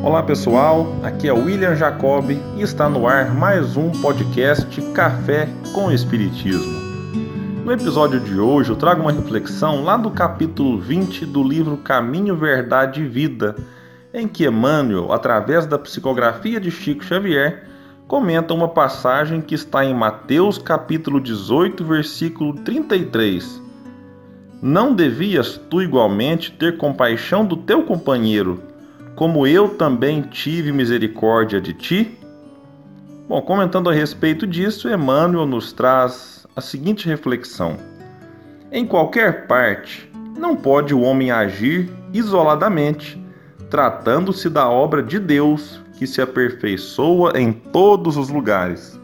Olá pessoal, aqui é William Jacob e está no ar mais um podcast Café com Espiritismo. No episódio de hoje eu trago uma reflexão lá do capítulo 20 do livro Caminho, Verdade e Vida, em que Emmanuel, através da psicografia de Chico Xavier, comenta uma passagem que está em Mateus capítulo 18, versículo 33. Não devias tu igualmente ter compaixão do teu companheiro, como eu também tive misericórdia de ti? Bom, comentando a respeito disso, Emmanuel nos traz a seguinte reflexão: Em qualquer parte, não pode o homem agir isoladamente, tratando-se da obra de Deus que se aperfeiçoa em todos os lugares.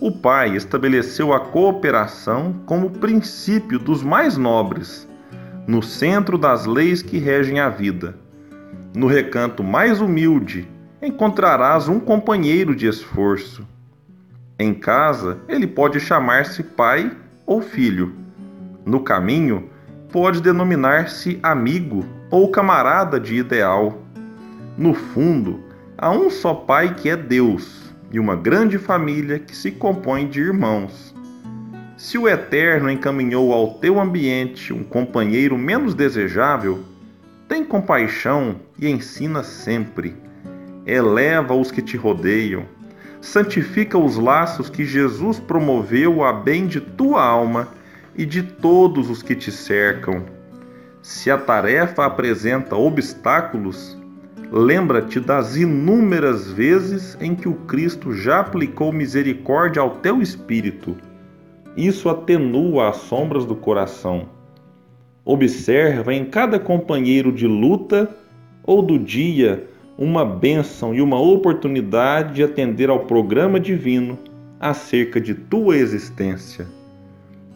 O Pai estabeleceu a cooperação como princípio dos mais nobres, no centro das leis que regem a vida no recanto mais humilde encontrarás um companheiro de esforço. Em casa, ele pode chamar-se pai ou filho. No caminho, pode denominar-se amigo ou camarada de ideal. No fundo, há um só pai que é Deus e uma grande família que se compõe de irmãos. Se o Eterno encaminhou ao teu ambiente um companheiro menos desejável, tem compaixão e ensina sempre. Eleva os que te rodeiam. Santifica os laços que Jesus promoveu a bem de tua alma e de todos os que te cercam. Se a tarefa apresenta obstáculos, lembra-te das inúmeras vezes em que o Cristo já aplicou misericórdia ao teu espírito. Isso atenua as sombras do coração. Observa em cada companheiro de luta ou do dia uma bênção e uma oportunidade de atender ao programa divino acerca de tua existência.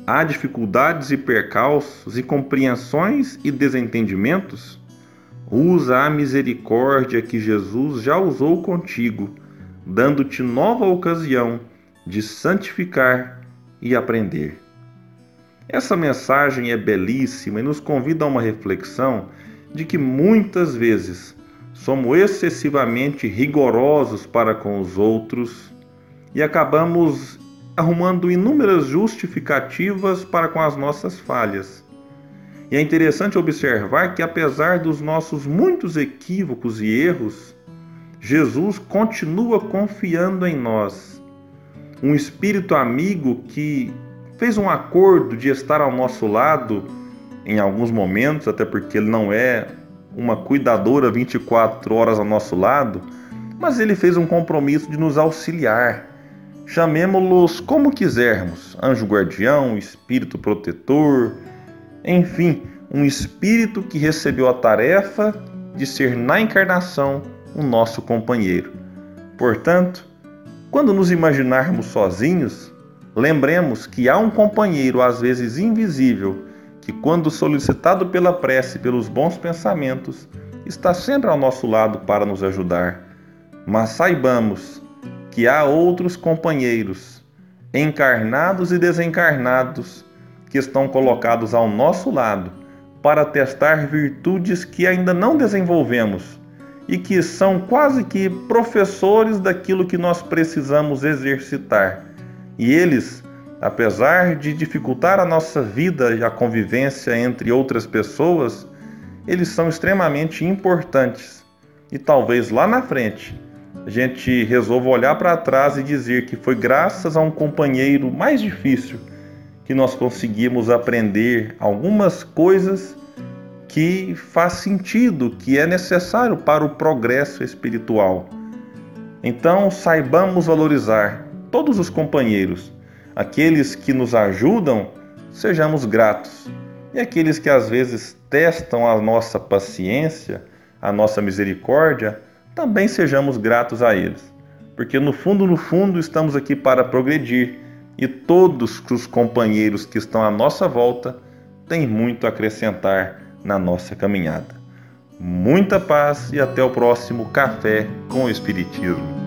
Há dificuldades e percalços e compreensões e desentendimentos? Usa a misericórdia que Jesus já usou contigo, dando-te nova ocasião de santificar e aprender. Essa mensagem é belíssima e nos convida a uma reflexão de que muitas vezes somos excessivamente rigorosos para com os outros e acabamos arrumando inúmeras justificativas para com as nossas falhas. E é interessante observar que, apesar dos nossos muitos equívocos e erros, Jesus continua confiando em nós. Um espírito amigo que fez um acordo de estar ao nosso lado em alguns momentos, até porque ele não é uma cuidadora 24 horas ao nosso lado, mas ele fez um compromisso de nos auxiliar. Chamemos-los como quisermos: anjo guardião, espírito protetor, enfim, um espírito que recebeu a tarefa de ser na encarnação o nosso companheiro. Portanto, quando nos imaginarmos sozinhos, Lembremos que há um companheiro, às vezes invisível, que, quando solicitado pela prece pelos bons pensamentos, está sempre ao nosso lado para nos ajudar. Mas saibamos que há outros companheiros, encarnados e desencarnados, que estão colocados ao nosso lado para testar virtudes que ainda não desenvolvemos e que são quase que professores daquilo que nós precisamos exercitar e eles, apesar de dificultar a nossa vida e a convivência entre outras pessoas, eles são extremamente importantes. E talvez lá na frente a gente resolva olhar para trás e dizer que foi graças a um companheiro mais difícil que nós conseguimos aprender algumas coisas que faz sentido, que é necessário para o progresso espiritual. Então, saibamos valorizar todos os companheiros, aqueles que nos ajudam, sejamos gratos. E aqueles que às vezes testam a nossa paciência, a nossa misericórdia, também sejamos gratos a eles. Porque no fundo, no fundo, estamos aqui para progredir e todos os companheiros que estão à nossa volta têm muito a acrescentar na nossa caminhada. Muita paz e até o próximo Café com o Espiritismo.